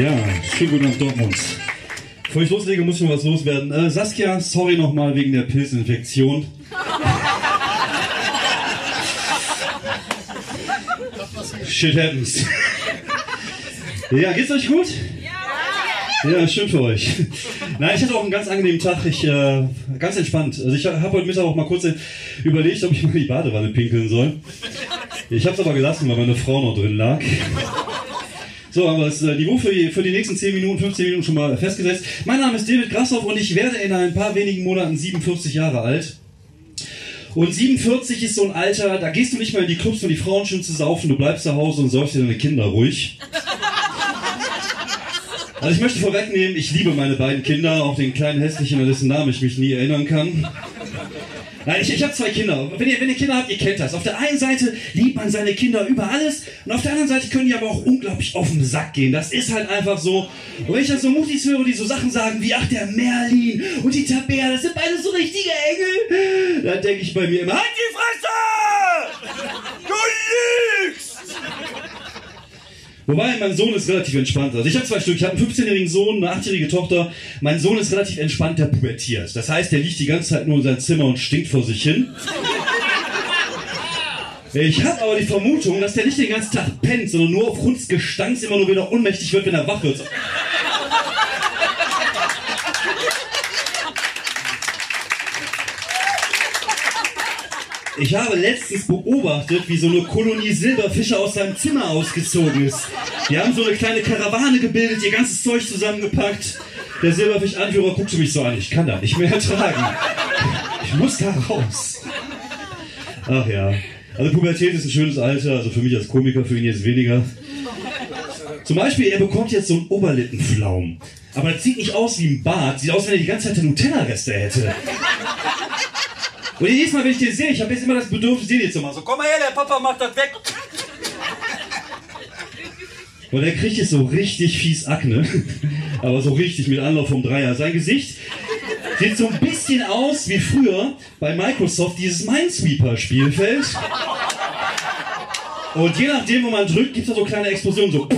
Ja, schönen guten Abend Dortmund. Bevor ich loslege, muss ich noch was loswerden. Äh, Saskia, sorry nochmal wegen der Pilzinfektion. Shit happens. Ja, geht's euch gut? Ja, schön für euch. Nein, ich hatte auch einen ganz angenehmen Tag. Ich, äh, ganz entspannt. Also ich habe heute Mittag auch mal kurz überlegt, ob ich mal in die Badewanne pinkeln soll. Ich habe es aber gelassen, weil meine Frau noch drin lag. So, aber das äh, Niveau für die, für die nächsten 10 Minuten, 15 Minuten schon mal festgesetzt. Mein Name ist David Grassoff und ich werde in ein paar wenigen Monaten 47 Jahre alt. Und 47 ist so ein Alter, da gehst du nicht mehr in die Clubs, um die Frauen schön zu saufen, du bleibst zu Hause und säufst dir deine Kinder ruhig. Also ich möchte vorwegnehmen, ich liebe meine beiden Kinder, auch den kleinen hässlichen, an dessen Namen ich mich nie erinnern kann. Ich, ich habe zwei Kinder. Wenn ihr, wenn ihr Kinder habt, ihr kennt das. Auf der einen Seite liebt man seine Kinder über alles und auf der anderen Seite können die aber auch unglaublich auf den Sack gehen. Das ist halt einfach so. Und wenn ich dann so Mutis höre, die so Sachen sagen wie, ach, der Merlin und die Tabea, das sind beide so richtige Engel, dann denke ich bei mir immer, halt die Fresse! Du lügst! Wobei, mein Sohn ist relativ entspannt. Also ich habe zwei Stück. Ich habe einen 15-jährigen Sohn, eine 8-jährige Tochter. Mein Sohn ist relativ entspannt, der pubertiert. Das heißt, der liegt die ganze Zeit nur in seinem Zimmer und stinkt vor sich hin. Ich habe aber die Vermutung, dass der nicht den ganzen Tag pennt, sondern nur aufgrund des Gestanks immer nur wieder ohnmächtig wird, wenn er wach wird. Ich habe letztens beobachtet, wie so eine Kolonie Silberfische aus seinem Zimmer ausgezogen ist. Die haben so eine kleine Karawane gebildet, ihr ganzes Zeug zusammengepackt. Der Silberfisch-Anführer guckte mich so an, ich kann da nicht mehr ertragen. Ich muss da raus. Ach ja. Also Pubertät ist ein schönes Alter, also für mich als Komiker, für ihn jetzt weniger. Zum Beispiel, er bekommt jetzt so einen Oberlippenflaum. Aber das sieht nicht aus wie ein Bart, sieht aus, wenn er die ganze Zeit Nutella-Reste hätte. Und jedes Mal, wenn ich den sehe, ich habe jetzt immer das Bedürfnis, den jetzt zu machen. So, komm mal her, der Papa macht das weg. Und er kriegt jetzt so richtig fies Akne. Aber so richtig mit Anlauf vom Dreier. Sein Gesicht sieht so ein bisschen aus wie früher bei Microsoft dieses Minesweeper-Spielfeld. Und je nachdem, wo man drückt, gibt es da so kleine Explosionen. So.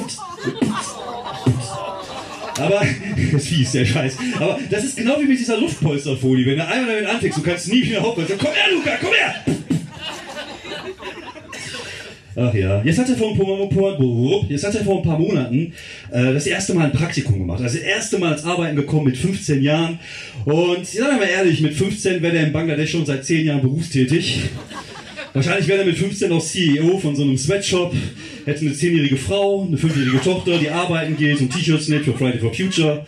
Aber, das ist fies, der Scheiß. Aber das ist genau wie mit dieser Luftpolsterfolie. Wenn du einmal damit anfängst, du kannst nie wieder aufhören. Komm her, Luca, komm her! Ach ja, jetzt hat er vor ein paar, Monaten äh, das erste Mal ein Praktikum gemacht. Also das erste Mal ins Arbeiten gekommen mit 15 Jahren. Und sagen wir mal ehrlich, mit 15 wäre er in Bangladesch schon seit 10 Jahren berufstätig. Wahrscheinlich wäre er mit 15 noch CEO von so einem Sweatshop, hätte eine 10-jährige Frau, eine 5-jährige Tochter, die arbeiten geht und T-Shirts näht für Friday for Future.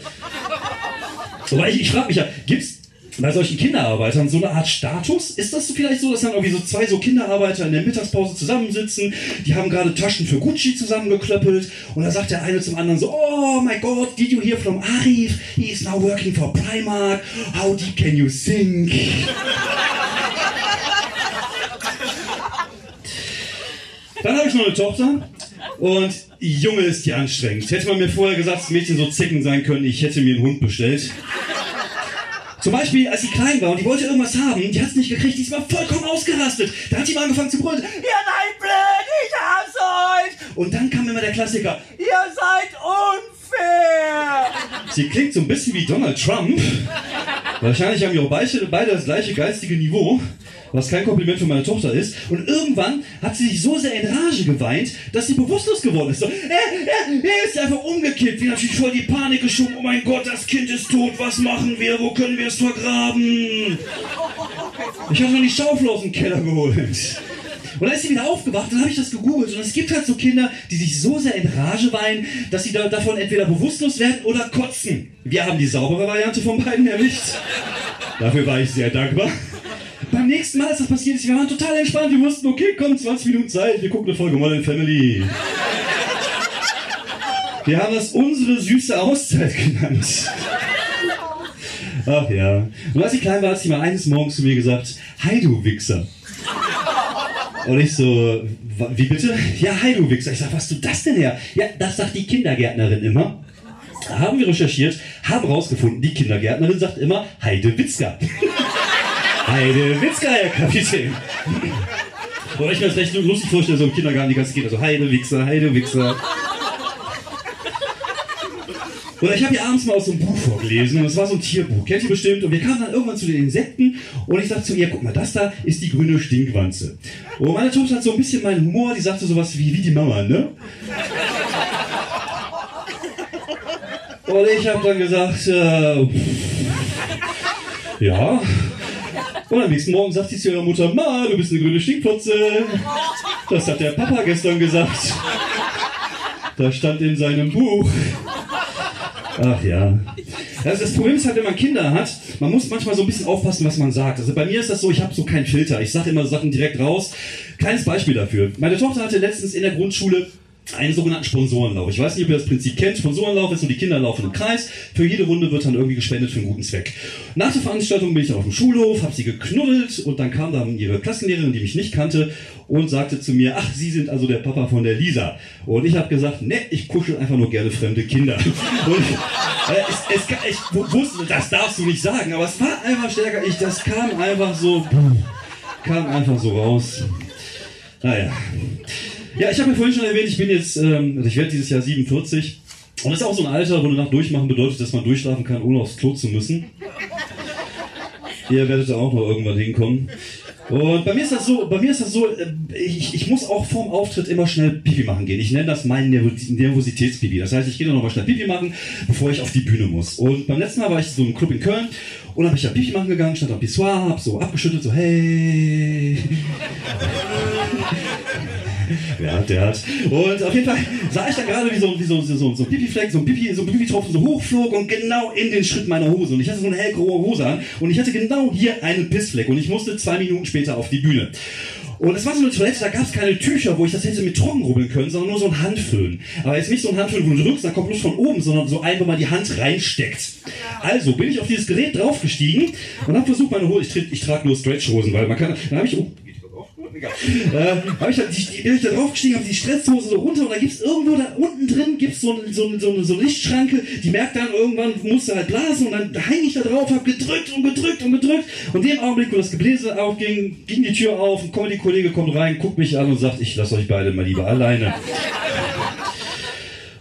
Aber ich, ich frage mich ja, gibt's bei solchen Kinderarbeitern so eine Art Status? Ist das vielleicht so, dass dann irgendwie so zwei so Kinderarbeiter in der Mittagspause zusammensitzen, die haben gerade Taschen für Gucci zusammengeklöppelt und da sagt der eine zum anderen so, oh my god, did you hear from Arif? He is now working for Primark. How deep can you sink? Ich noch eine Tochter und Junge ist die anstrengend. Hätte man mir vorher gesagt, dass Mädchen so zicken sein können, ich hätte mir einen Hund bestellt. Zum Beispiel, als sie klein war und die wollte irgendwas haben, die hat es nicht gekriegt, die ist mal vollkommen ausgerastet. Da hat sie mal angefangen zu brüllen, ihr seid blöd, ich hab's euch. Und dann kam immer der Klassiker, ihr seid unfair. Sie klingt so ein bisschen wie Donald Trump. Wahrscheinlich haben wir beide, beide das gleiche geistige Niveau was kein Kompliment für meine Tochter ist. Und irgendwann hat sie sich so sehr in Rage geweint, dass sie bewusstlos geworden ist. So, er, er, er ist einfach umgekippt. Wir natürlich voll die Panik geschoben. Oh mein Gott, das Kind ist tot. Was machen wir? Wo können wir es vergraben? Ich habe noch die Schaufel aus dem Keller geholt. Und dann ist sie wieder aufgewacht, dann habe ich das gegoogelt. Und es gibt halt so Kinder, die sich so sehr in Rage weinen, dass sie da, davon entweder bewusstlos werden oder kotzen. Wir haben die saubere Variante von beiden erwischt. Dafür war ich sehr dankbar. Beim nächsten Mal, als das passiert ist, wir waren total entspannt. Wir wussten, okay, komm, 20 Minuten Zeit, wir gucken eine Folge Modern Family. Wir haben das unsere süße Auszeit genannt. Ach ja. Und als ich klein war, hat sie mal eines Morgens zu mir gesagt, Hi du Wichser. Und ich so, wie bitte? Ja, hi du Wichser. Ich sag, was du das denn her? Ja, das sagt die Kindergärtnerin immer. Da haben wir recherchiert, haben rausgefunden, die Kindergärtnerin sagt immer Heide Witzka. Heide Witzka, Herr Kapitän. Oder ich mir das recht lustig vorstellen, so im Kindergarten die ganze Kinder so Heide Wichser, Heide Wichser. Oder ich habe hier abends mal aus so einem Buch vorgelesen und es war so ein Tierbuch, kennt ihr bestimmt. Und wir kamen dann irgendwann zu den Insekten und ich sagte zu ihr, guck mal, das da ist die grüne Stinkwanze. Und meine Tochter hat so ein bisschen meinen Humor, die sagte sowas wie, wie die Mama, ne? Und ich habe dann gesagt, äh, ja. Und am nächsten Morgen sagt sie zu ihrer Mutter, Ma, du bist eine grüne Stinkputze. Das hat der Papa gestern gesagt. Da stand in seinem Buch. Ach ja. Also das Problem ist halt, wenn man Kinder hat, man muss manchmal so ein bisschen aufpassen, was man sagt. Also bei mir ist das so, ich habe so keinen Filter. Ich sage immer Sachen direkt raus. Kleines Beispiel dafür. Meine Tochter hatte letztens in der Grundschule einen sogenannten Sponsorenlauf. Ich weiß nicht, ob ihr das Prinzip kennt. Sponsorenlauf ist so, die Kinder laufen im Kreis. Für jede Runde wird dann irgendwie gespendet für einen guten Zweck. Nach der Veranstaltung bin ich dann auf dem Schulhof, habe sie geknuddelt und dann kam dann ihre Klassenlehrerin, die mich nicht kannte, und sagte zu mir, ach, Sie sind also der Papa von der Lisa. Und ich habe gesagt, ne, ich kuschel einfach nur gerne fremde Kinder. Und äh, es, es, ich wusste, das darfst du nicht sagen, aber es war einfach stärker. Ich, das kam einfach so, kam einfach so raus. Naja. Ja, ich habe ja vorhin schon erwähnt, ich bin jetzt, ähm, also ich werde dieses Jahr 47. Und das ist auch so ein Alter, wo Nacht durchmachen bedeutet, dass man durchschlafen kann, ohne aufs Klo zu müssen. Ihr werdet da auch noch irgendwann hinkommen. Und bei mir ist das so, bei mir ist das so, äh, ich, ich muss auch vorm Auftritt immer schnell Pipi machen gehen. Ich nenne das mein Nervositätspipi. Das heißt, ich gehe dann nochmal schnell Pipi machen, bevor ich auf die Bühne muss. Und beim letzten Mal war ich so im Club in Köln und habe ich da Pipi machen gegangen, stand am Pissoir, hab so abgeschüttelt, so hey. Hat, der hat. Und auf jeden Fall sah ich da gerade, wie so, wie so, so, so, ein Pipi-Fleck, so ein Pipi, so ein Pipi-Tropfen so hochflog und genau in den Schritt meiner Hose. Und ich hatte so eine hellgraue Hose an und ich hatte genau hier einen Pissfleck und ich musste zwei Minuten später auf die Bühne. Und es war so eine Toilette, da gab es keine Tücher, wo ich das hätte mit Trocken rubbeln können, sondern nur so ein Handföhn. Aber jetzt nicht so ein Handföhn, wo du drückst, dann kommt bloß von oben, sondern so ein, wo man die Hand reinsteckt. Also bin ich auf dieses Gerät draufgestiegen und habe versucht, meine Hose, ich, ich trage nur Stretchhosen, weil man kann, dann habe ich, oh, egal. Äh, habe ich, da, die, bin ich da draufgestiegen, habe die Stresshose so runter und da gibt's irgendwo da unten drin gibt's so, so, so, so eine Lichtschranke, die merkt dann irgendwann, musste halt blasen und dann hänge ich da drauf, habe gedrückt und gedrückt und gedrückt und in dem Augenblick, wo das Gebläse aufging, ging die Tür auf, ein Comedy-Kollege kommt rein, guckt mich an und sagt, ich lasse euch beide mal lieber alleine.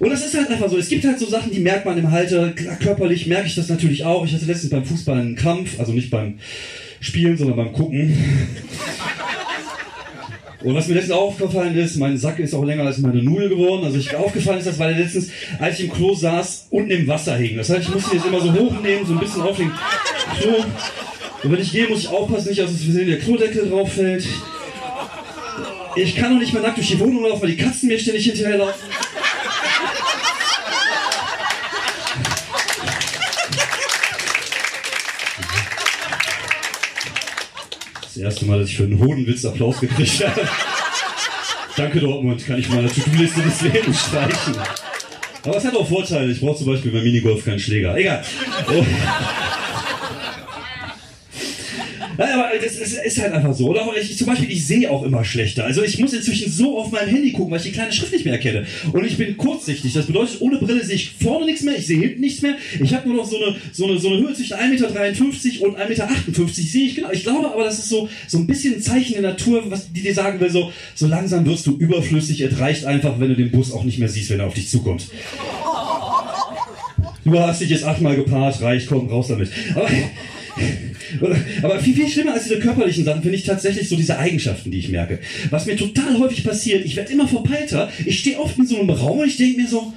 Und das ist halt einfach so. Es gibt halt so Sachen, die merkt man im Alter. Körperlich merke ich das natürlich auch. Ich hatte letztens beim Fußball einen Krampf, also nicht beim Spielen, sondern beim Gucken. Und was mir letztens aufgefallen ist, mein Sack ist auch länger als meine Nudel geworden. Also ich aufgefallen ist das, weil er letztens, als ich im Klo saß, unten im Wasser hing. Das heißt, ich musste jetzt immer so hochnehmen, so ein bisschen auf den Klo. Und wenn ich gehe, muss ich aufpassen, nicht, dass es versehen der Klodeckel drauf fällt. Ich kann noch nicht mehr nackt durch die Wohnung laufen, weil die Katzen mir ständig hinterherlaufen. Erste Mal, dass ich für einen Hodenwitz Applaus gekriegt habe. Danke Dortmund, kann ich meiner To-Do-Liste des Lebens streichen. Aber es hat auch Vorteile. Ich brauche zum Beispiel beim Minigolf keinen Schläger. Egal. Oh. Nein, aber das ist, ist, halt einfach so. Oder ich, zum Beispiel, ich sehe auch immer schlechter. Also ich muss inzwischen so auf meinem Handy gucken, weil ich die kleine Schrift nicht mehr erkenne. Und ich bin kurzsichtig. Das bedeutet, ohne Brille sehe ich vorne nichts mehr, ich sehe hinten nichts mehr. Ich habe nur noch so eine, so, eine, so eine Höhe zwischen 1,53 Meter und 1,58 Meter sehe ich genau. Ich glaube aber, das ist so, so ein bisschen ein Zeichen der Natur, was die dir sagen will, so, so langsam wirst du überflüssig. Es reicht einfach, wenn du den Bus auch nicht mehr siehst, wenn er auf dich zukommt. Du hast dich jetzt achtmal gepaart, reicht, komm, raus damit. Aber aber viel, viel schlimmer als diese körperlichen Sachen finde ich tatsächlich so diese Eigenschaften, die ich merke. Was mir total häufig passiert, ich werde immer verpeilter. Ich stehe oft in so einem Raum und ich denke mir so,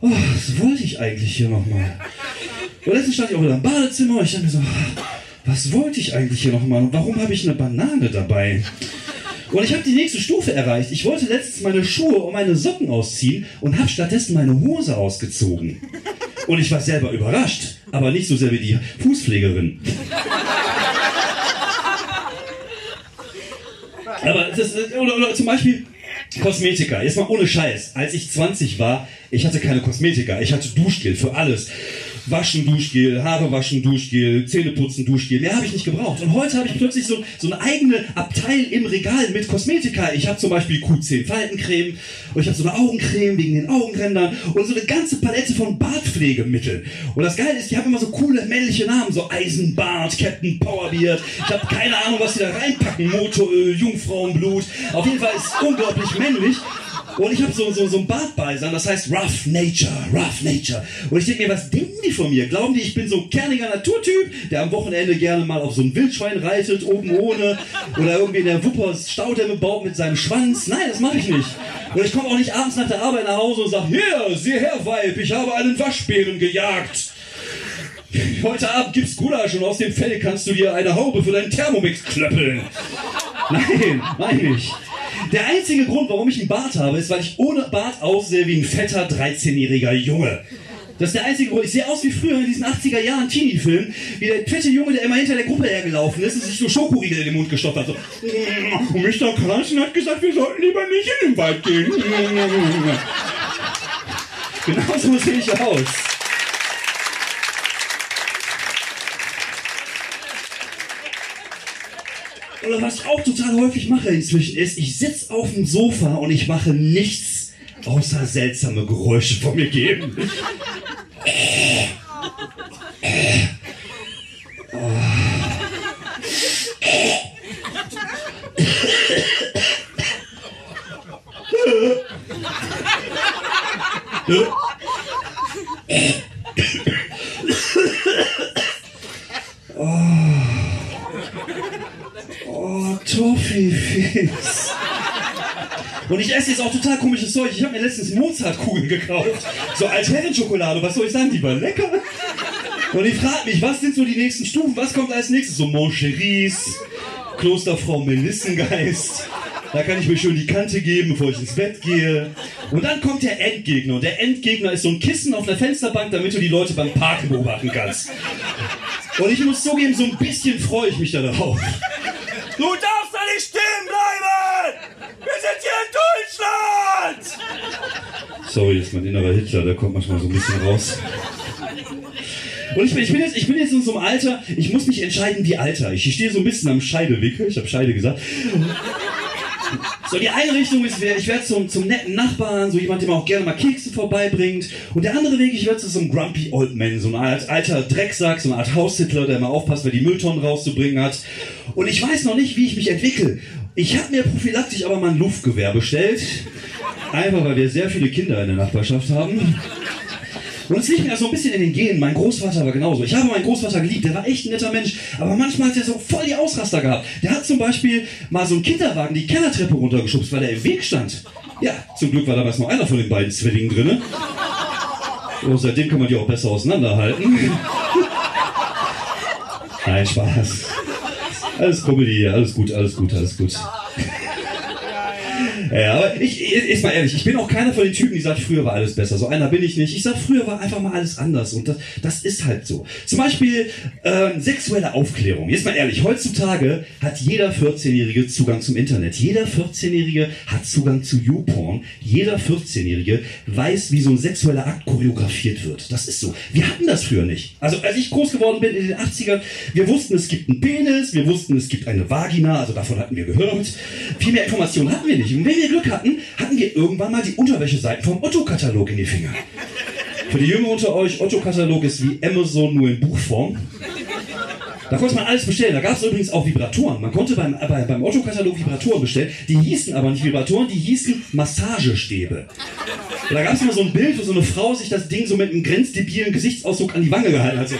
oh, was wollte ich eigentlich hier nochmal? Und letztens stand ich auch wieder im Badezimmer und ich dachte mir so, was wollte ich eigentlich hier nochmal und warum habe ich eine Banane dabei? Und ich habe die nächste Stufe erreicht. Ich wollte letztens meine Schuhe und meine Socken ausziehen und habe stattdessen meine Hose ausgezogen. Und ich war selber überrascht, aber nicht so sehr wie die Fußpflegerin. Aber das, oder, oder zum Beispiel Kosmetika. Jetzt mal ohne Scheiß. Als ich 20 war, ich hatte keine Kosmetika. Ich hatte Duschgel für alles. Waschen, Duschgel, Haare waschen, Duschgel, Zähne putzen, Duschgel. Mehr habe ich nicht gebraucht. Und heute habe ich plötzlich so, so eine eigene Abteil im Regal mit Kosmetika. Ich habe zum Beispiel Q10 Faltencreme und ich habe so eine Augencreme wegen den Augenrändern und so eine ganze Palette von Bartpflegemitteln. Und das Geile ist, die haben immer so coole männliche Namen, so Eisenbart, Captain Powerbeard. Ich habe keine Ahnung, was die da reinpacken. Motoröl, Jungfrauenblut. Auf jeden Fall ist es unglaublich männlich. Und ich habe so, so, so ein Bart beisammen, das heißt Rough Nature, Rough Nature. Und ich denke mir, was denken die von mir? Glauben die, ich bin so ein kerniger Naturtyp, der am Wochenende gerne mal auf so ein Wildschwein reitet, oben ohne, oder irgendwie in der Wupper Staudämme baut mit seinem Schwanz? Nein, das mache ich nicht. Und ich komme auch nicht abends nach der Arbeit nach Hause und sage, hier, sieh her, Weib, ich habe einen Waschbären gejagt. Heute Abend gibt's Gulasch und aus dem Fell kannst du dir eine Haube für deinen Thermomix klöppeln. Nein, meine ich. Der einzige Grund, warum ich einen Bart habe, ist, weil ich ohne Bart aussehe wie ein fetter 13-jähriger Junge. Das ist der einzige Grund. Ich sehe aus wie früher in diesen 80er Jahren Teenie-Filmen, wie der fette Junge, der immer hinter der Gruppe hergelaufen ist und sich so Schokoriegel in den Mund gestopft hat. So. Und Mr. Carlson hat gesagt, wir sollten lieber nicht in den Wald gehen. Genau so sehe ich aus. Oder was ich auch total häufig mache inzwischen ist, ich sitze auf dem Sofa und ich mache nichts außer seltsame Geräusche von mir geben. Oh, Toffifees. Und ich esse jetzt auch total komisches Zeug. Ich habe mir letztens Mozartkugeln gekauft. So als Herrenschokolade. Was soll ich sagen? Die war lecker. Und ich frage mich, was sind so die nächsten Stufen? Was kommt als nächstes? So Moncheries, Klosterfrau Melissengeist. Da kann ich mir schön die Kante geben, bevor ich ins Bett gehe. Und dann kommt der Endgegner. Und der Endgegner ist so ein Kissen auf einer Fensterbank, damit du die Leute beim Parken beobachten kannst. Und ich muss zugeben, so ein bisschen freue ich mich da darauf. Du da nicht stehen bleiben! Wir sind hier in Deutschland! Sorry, das ist mein innerer Hitler, der kommt manchmal so ein bisschen raus. Und ich bin, ich, bin jetzt, ich bin jetzt in so einem Alter, ich muss mich entscheiden, wie Alter. Ich stehe so ein bisschen am Scheidewickel, ich habe Scheide gesagt. So, die eine Richtung ist, ich werde zum, zum netten Nachbarn, so jemand, der mir auch gerne mal Kekse vorbeibringt. Und der andere Weg, ich werde zu so einem Grumpy Old Man, so ein alter Drecksack, so eine Art Haushitler, der immer aufpasst, wer die Mülltonnen rauszubringen hat. Und ich weiß noch nicht, wie ich mich entwickle. Ich habe mir prophylaktisch aber mal ein Luftgewehr bestellt. Einfach, weil wir sehr viele Kinder in der Nachbarschaft haben. Und es liegt mir so ein bisschen in den Genen. Mein Großvater war genauso. Ich habe meinen Großvater geliebt, der war echt ein netter Mensch. Aber manchmal hat er so voll die Ausraster gehabt. Der hat zum Beispiel mal so einen Kinderwagen die Kellertreppe runtergeschubst, weil er im Weg stand. Ja, zum Glück war damals nur einer von den beiden Zwillingen drinne. Und seitdem kann man die auch besser auseinanderhalten. Nein, Spaß. Alles Comedy alles gut, alles gut, alles gut. Ja, aber ich, ist mal ehrlich, ich bin auch keiner von den Typen, die sagt, früher war alles besser. So einer bin ich nicht. Ich sag, früher war einfach mal alles anders und das, das ist halt so. Zum Beispiel ähm, sexuelle Aufklärung. Jetzt mal ehrlich, heutzutage hat jeder 14-Jährige Zugang zum Internet. Jeder 14-Jährige hat Zugang zu YouPorn. Jeder 14-Jährige weiß, wie so ein sexueller Akt choreografiert wird. Das ist so. Wir hatten das früher nicht. Also als ich groß geworden bin in den 80ern, wir wussten, es gibt einen Penis, wir wussten, es gibt eine Vagina, also davon hatten wir gehört. Viel mehr Informationen hatten wir nicht. Und wir Glück hatten, hatten wir irgendwann mal die Unterwäscheseiten vom Otto-Katalog in die Finger. Für die Jünger unter euch, Otto-Katalog ist wie Amazon nur in Buchform. Da konnte man alles bestellen. Da gab es übrigens auch Vibratoren. Man konnte beim, bei, beim Otto-Katalog Vibratoren bestellen. Die hießen aber nicht Vibratoren, die hießen Massagestäbe. Und da gab es immer so ein Bild, wo so eine Frau sich das Ding so mit einem grenzdebilen Gesichtsausdruck an die Wange gehalten hat. So.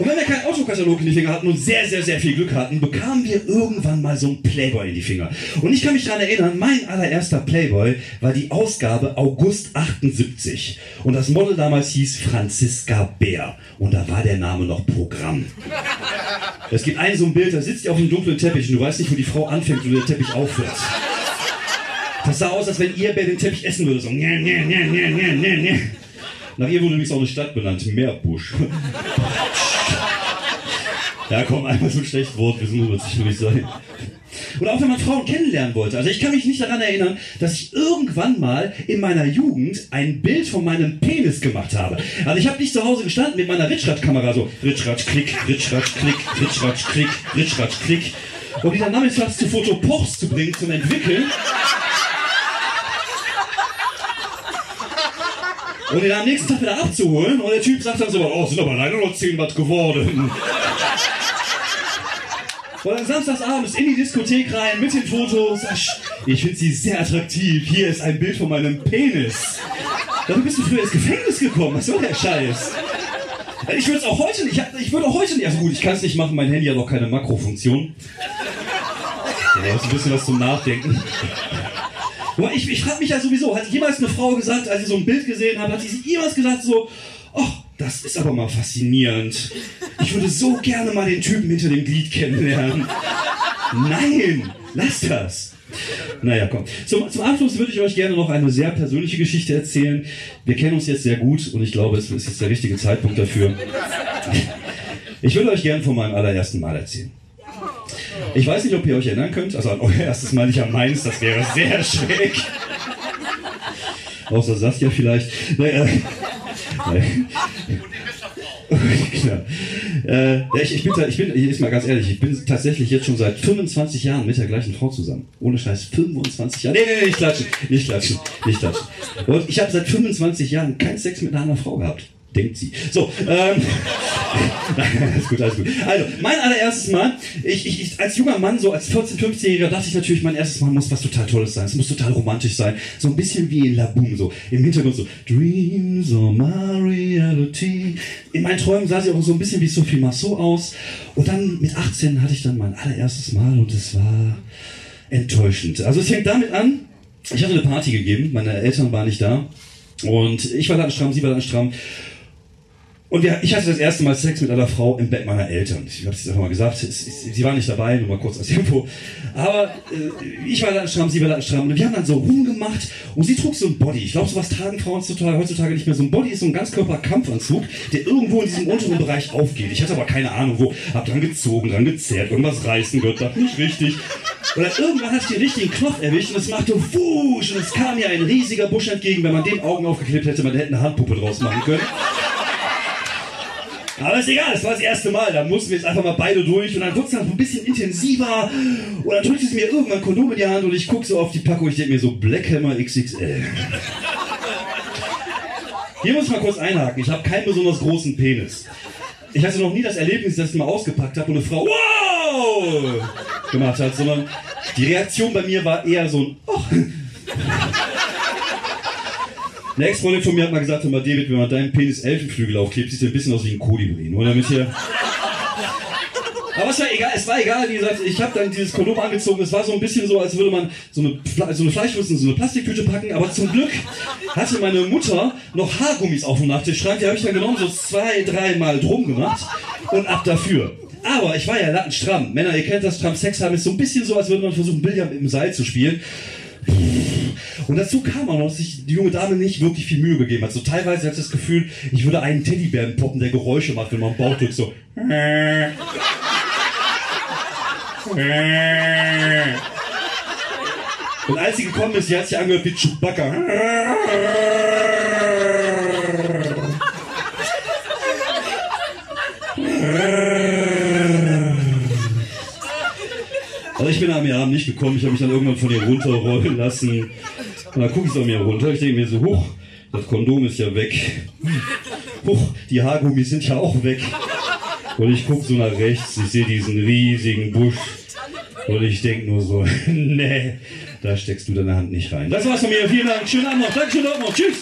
Und wenn wir keinen Autokatalog in die Finger hatten und sehr, sehr, sehr viel Glück hatten, bekamen wir irgendwann mal so einen Playboy in die Finger. Und ich kann mich daran erinnern, mein allererster Playboy war die Ausgabe August 78. Und das Model damals hieß Franziska Bär. Und da war der Name noch Programm. Es gibt ein so ein Bild, da sitzt ihr auf einem dunklen Teppich und du weißt nicht, wo die Frau anfängt und der Teppich aufhört. Das sah aus, als wenn ihr Bär den Teppich essen würde. So, nye, nye, nye, nye, nye, nye. Nach ihr wurde übrigens auch eine Stadt benannt, Meerbusch. Ja, komm, einmal so ein schlechtes Wort, wir sind witzig, würde ich sagen. Oder auch wenn man Frauen kennenlernen wollte. Also ich kann mich nicht daran erinnern, dass ich irgendwann mal in meiner Jugend ein Bild von meinem Penis gemacht habe. Also ich habe nicht zu Hause gestanden mit meiner Ritschratsch-Kamera so Ritschratsch, klick, Ritschratsch, klick, Ritschratsch, klick, Ritschratsch, klick. Um die dann zu Fotopochs zu bringen, zum Entwickeln. Und ihn am nächsten Tag wieder abzuholen. Und der Typ sagt dann so, oh, sind aber leider noch 10 Watt geworden. Und dann samstagsabends in die Diskothek rein mit den Fotos. Ich finde sie sehr attraktiv. Hier ist ein Bild von meinem Penis. Damit bist du früher ins Gefängnis gekommen. Was soll der Scheiß? Ich würde es auch heute nicht. Ich würde auch heute nicht. Also gut, ich kann es nicht machen. Mein Handy hat auch keine Makrofunktion. Ja, ist ein bisschen was zum Nachdenken. Ich, ich frage mich ja sowieso, hat jemals eine Frau gesagt, als sie so ein Bild gesehen hat, hat sie jemals gesagt so, ach, das ist aber mal faszinierend. Ich würde so gerne mal den Typen hinter dem Glied kennenlernen. Nein, lass das. Naja, komm. Zum, zum Abschluss würde ich euch gerne noch eine sehr persönliche Geschichte erzählen. Wir kennen uns jetzt sehr gut und ich glaube, es ist jetzt der richtige Zeitpunkt dafür. Ich würde euch gerne von meinem allerersten Mal erzählen. Ich weiß nicht, ob ihr euch erinnern könnt, also an euer erstes Mal nicht an meins, das wäre sehr schräg. Außer Saskia vielleicht. Naja. Äh, ich, bin, ich bin, ich mal ganz ehrlich, ich bin tatsächlich jetzt schon seit 25 Jahren mit der gleichen Frau zusammen. Ohne Scheiß, 25 Jahre. Nee, nee, nee, nicht klatschen, nicht klatschen, nicht klatschen. Und ich habe seit 25 Jahren keinen Sex mit einer anderen Frau gehabt denkt sie. So, ähm, alles gut, alles gut. Also, mein allererstes Mal, ich, ich, als junger Mann, so als 14-, 15-Jähriger, dachte ich natürlich, mein erstes Mal muss was total Tolles sein. Es muss total romantisch sein. So ein bisschen wie in La Boom, so im Hintergrund so Dreams of my reality. In meinen Träumen sah sie auch so ein bisschen wie Sophie Marceau aus. Und dann mit 18 hatte ich dann mein allererstes Mal und es war enttäuschend. Also es fängt damit an, ich hatte eine Party gegeben, meine Eltern waren nicht da. Und ich war dann stramm, sie war dann stramm. Und wir, ich hatte das erste Mal Sex mit einer Frau im Bett meiner Eltern. Ich habe es einfach mal gesagt. Es, es, sie war nicht dabei, nur mal kurz als Info. Aber äh, ich war dann stramm, sie war dann stramm. Und wir haben dann so rumgemacht. Und sie trug so ein Body. Ich glaube, sowas tragen Frauen heutzutage, heutzutage nicht mehr. So ein Body ist so ein Ganzkörper-Kampfanzug, der irgendwo in diesem unteren Bereich aufgeht. Ich hatte aber keine Ahnung wo. Hab dran gezogen, dran gezerrt, irgendwas reißen wird. Dachte nicht richtig. Und dann irgendwann hatte ich den richtigen Knopf erwischt und es machte wusch. Und es kam mir ein riesiger Busch entgegen. Wenn man den Augen aufgeklebt hätte, man hätte eine Handpuppe draus machen können. Aber ist egal, es war das erste Mal, da mussten wir jetzt einfach mal beide durch und dann wurde es dann ein bisschen intensiver und dann drückt es mir irgendwann Kondom in die Hand und ich gucke so auf die Packung, ich denke mir so Black Hammer XXL. Hier muss ich mal kurz einhaken, ich habe keinen besonders großen Penis. Ich hatte noch nie das Erlebnis, dass ich mal ausgepackt habe und eine Frau wow gemacht hat, sondern die Reaktion bei mir war eher so ein oh. Eine Ex-Freundin von mir hat mal gesagt, mal David, wenn man deinen Penis Elfenflügel aufklebt, sieht er ein bisschen aus wie ein Kolibri. Nur damit hier... Aber es war egal, es war egal, wie gesagt, ich habe dann dieses Kondom angezogen, es war so ein bisschen so, als würde man so eine, so eine Fleischwurst in so eine Plastiktüte packen, aber zum Glück hatte meine Mutter noch Haargummis auf dem Nachttischschrank, die habe ich dann genommen, so zwei, dreimal drum gemacht und ab dafür. Aber ich war ja lattenstramm. Männer, ihr kennt das, stramm Sex haben ist so ein bisschen so, als würde man versuchen, Billard mit dem Seil zu spielen. Und dazu kam auch noch, dass sich die junge Dame nicht wirklich viel Mühe gegeben hat. So teilweise hatte ich das Gefühl, ich würde einen Teddybären poppen, der Geräusche macht, wenn man Bauch drückt, so. Und als sie gekommen ist, sie hat sich angehört wie Chewbacca. Bin am Abend nicht gekommen, ich habe mich dann irgendwann von ihr runterrollen lassen. Und dann gucke ich so mir runter, ich denke mir so, huch, das Kondom ist ja weg. Huch, die Haargummis sind ja auch weg. Und ich gucke so nach rechts, ich sehe diesen riesigen Busch. Und ich denke nur so, nee, da steckst du deine Hand nicht rein. Das war's von mir, vielen Dank, schönen Abend noch, Dankeschön, noch, tschüss.